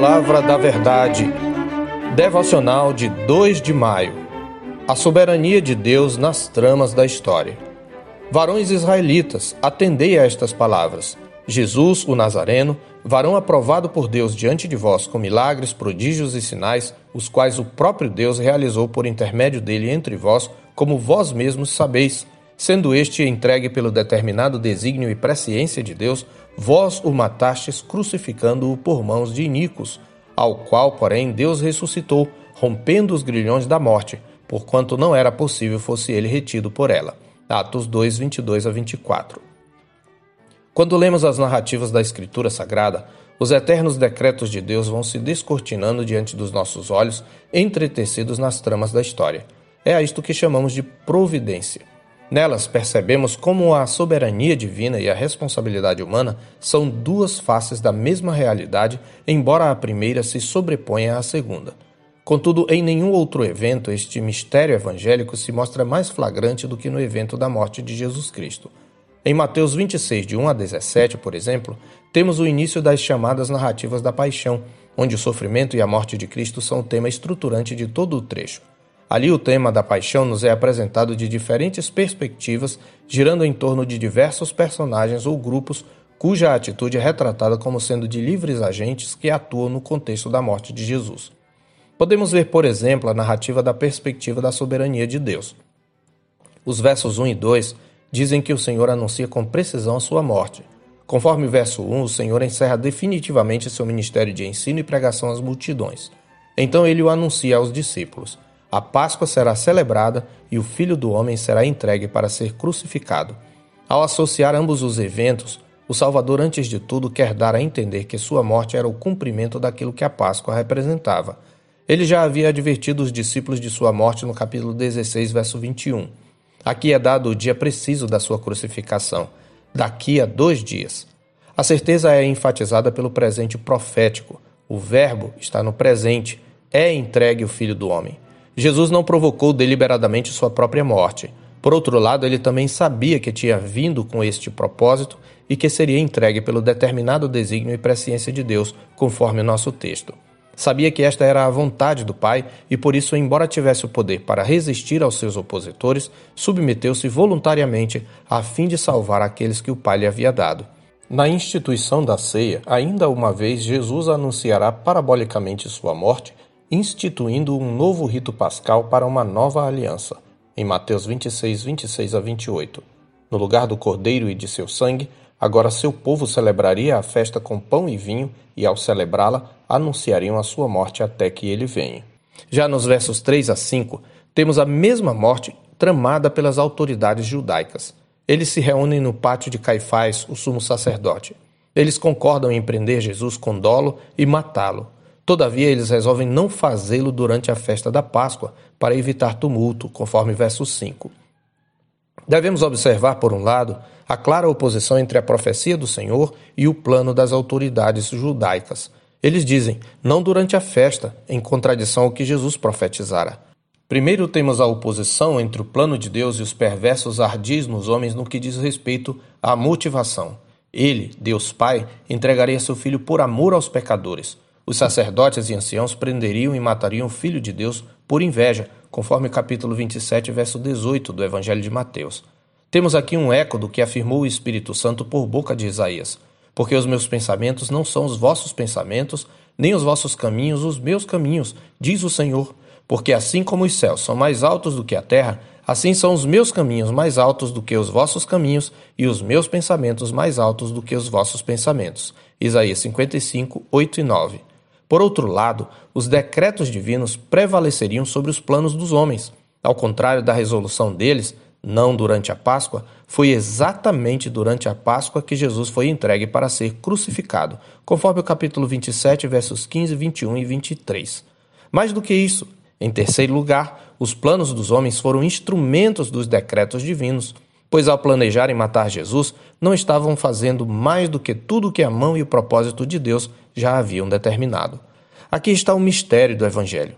Palavra da Verdade. Devocional de 2 de maio. A soberania de Deus nas tramas da história. Varões israelitas, atendei a estas palavras. Jesus, o Nazareno, varão aprovado por Deus diante de vós com milagres, prodígios e sinais, os quais o próprio Deus realizou por intermédio dele entre vós, como vós mesmos sabeis, sendo este entregue pelo determinado desígnio e presciência de Deus, vós o matastes crucificando-o por mãos de iníquos, ao qual, porém, Deus ressuscitou, rompendo os grilhões da morte, porquanto não era possível fosse ele retido por ela. Atos 2, 22 a 24. Quando lemos as narrativas da Escritura Sagrada, os eternos decretos de Deus vão se descortinando diante dos nossos olhos, entretecidos nas tramas da história. É a isto que chamamos de providência. Nelas percebemos como a soberania divina e a responsabilidade humana são duas faces da mesma realidade, embora a primeira se sobreponha à segunda. Contudo, em nenhum outro evento este mistério evangélico se mostra mais flagrante do que no evento da morte de Jesus Cristo. Em Mateus 26, de 1 a 17, por exemplo, temos o início das chamadas narrativas da paixão, onde o sofrimento e a morte de Cristo são o tema estruturante de todo o trecho. Ali, o tema da paixão nos é apresentado de diferentes perspectivas, girando em torno de diversos personagens ou grupos cuja atitude é retratada como sendo de livres agentes que atuam no contexto da morte de Jesus. Podemos ver, por exemplo, a narrativa da perspectiva da soberania de Deus. Os versos 1 e 2 dizem que o Senhor anuncia com precisão a sua morte. Conforme o verso 1, o Senhor encerra definitivamente seu ministério de ensino e pregação às multidões. Então ele o anuncia aos discípulos. A Páscoa será celebrada e o Filho do Homem será entregue para ser crucificado. Ao associar ambos os eventos, o Salvador, antes de tudo, quer dar a entender que sua morte era o cumprimento daquilo que a Páscoa representava. Ele já havia advertido os discípulos de sua morte no capítulo 16, verso 21. Aqui é dado o dia preciso da sua crucificação, daqui a dois dias. A certeza é enfatizada pelo presente profético. O Verbo está no presente, é entregue o Filho do Homem. Jesus não provocou deliberadamente sua própria morte. Por outro lado, ele também sabia que tinha vindo com este propósito e que seria entregue pelo determinado desígnio e presciência de Deus, conforme o nosso texto. Sabia que esta era a vontade do Pai e por isso, embora tivesse o poder para resistir aos seus opositores, submeteu-se voluntariamente a fim de salvar aqueles que o Pai lhe havia dado. Na instituição da ceia, ainda uma vez Jesus anunciará parabolicamente sua morte instituindo um novo rito pascal para uma nova aliança, em Mateus 26, 26 a 28. No lugar do cordeiro e de seu sangue, agora seu povo celebraria a festa com pão e vinho, e ao celebrá-la, anunciariam a sua morte até que ele venha. Já nos versos 3 a 5, temos a mesma morte tramada pelas autoridades judaicas. Eles se reúnem no pátio de Caifás, o sumo sacerdote. Eles concordam em prender Jesus com dolo e matá-lo. Todavia, eles resolvem não fazê-lo durante a festa da Páscoa, para evitar tumulto, conforme verso 5. Devemos observar, por um lado, a clara oposição entre a profecia do Senhor e o plano das autoridades judaicas. Eles dizem, não durante a festa, em contradição ao que Jesus profetizara. Primeiro temos a oposição entre o plano de Deus e os perversos ardis nos homens no que diz respeito à motivação. Ele, Deus Pai, entregaria seu filho por amor aos pecadores. Os sacerdotes e anciãos prenderiam e matariam o Filho de Deus por inveja, conforme capítulo 27, verso 18 do Evangelho de Mateus. Temos aqui um eco do que afirmou o Espírito Santo por boca de Isaías. Porque os meus pensamentos não são os vossos pensamentos, nem os vossos caminhos os meus caminhos, diz o Senhor. Porque assim como os céus são mais altos do que a terra, assim são os meus caminhos mais altos do que os vossos caminhos, e os meus pensamentos mais altos do que os vossos pensamentos. Isaías 55, 8 e 9. Por outro lado, os decretos divinos prevaleceriam sobre os planos dos homens. Ao contrário da resolução deles, não durante a Páscoa, foi exatamente durante a Páscoa que Jesus foi entregue para ser crucificado, conforme o capítulo 27, versos 15, 21 e 23. Mais do que isso, em terceiro lugar, os planos dos homens foram instrumentos dos decretos divinos, pois ao planejarem matar Jesus, não estavam fazendo mais do que tudo o que a mão e o propósito de Deus já haviam determinado. Aqui está o mistério do Evangelho.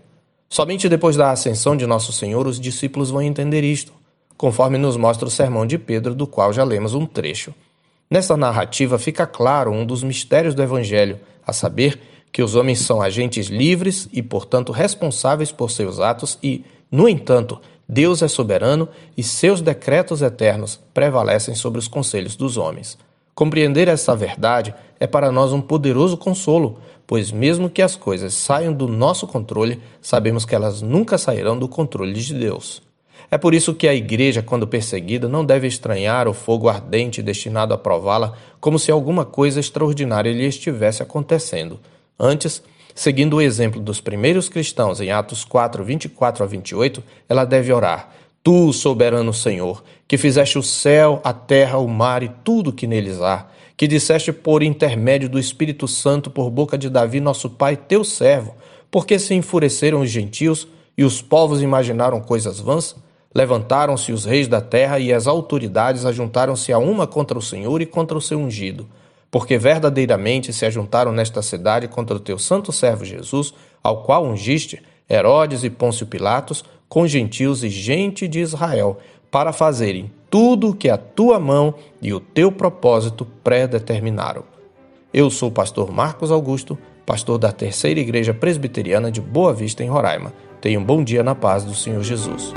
Somente depois da ascensão de Nosso Senhor os discípulos vão entender isto, conforme nos mostra o sermão de Pedro, do qual já lemos um trecho. Nessa narrativa fica claro um dos mistérios do Evangelho, a saber, que os homens são agentes livres e, portanto, responsáveis por seus atos e, no entanto, Deus é soberano e seus decretos eternos prevalecem sobre os conselhos dos homens. Compreender essa verdade é para nós um poderoso consolo, pois, mesmo que as coisas saiam do nosso controle, sabemos que elas nunca sairão do controle de Deus. É por isso que a igreja, quando perseguida, não deve estranhar o fogo ardente destinado a prová-la como se alguma coisa extraordinária lhe estivesse acontecendo. Antes, seguindo o exemplo dos primeiros cristãos em Atos 4, 24 a 28, ela deve orar: Tu, soberano Senhor, que fizeste o céu, a terra, o mar e tudo que neles há, que disseste por intermédio do Espírito Santo por boca de Davi, nosso pai, teu servo, porque se enfureceram os gentios e os povos imaginaram coisas vãs? Levantaram-se os reis da terra e as autoridades ajuntaram-se a uma contra o Senhor e contra o seu ungido, porque verdadeiramente se ajuntaram nesta cidade contra o teu santo servo Jesus, ao qual ungiste Herodes e Pôncio Pilatos, com gentios e gente de Israel, para fazerem tudo o que a tua mão e o teu propósito predeterminaram. Eu sou o pastor Marcos Augusto, pastor da Terceira Igreja Presbiteriana de Boa Vista, em Roraima. Tenha um bom dia na paz do Senhor Jesus.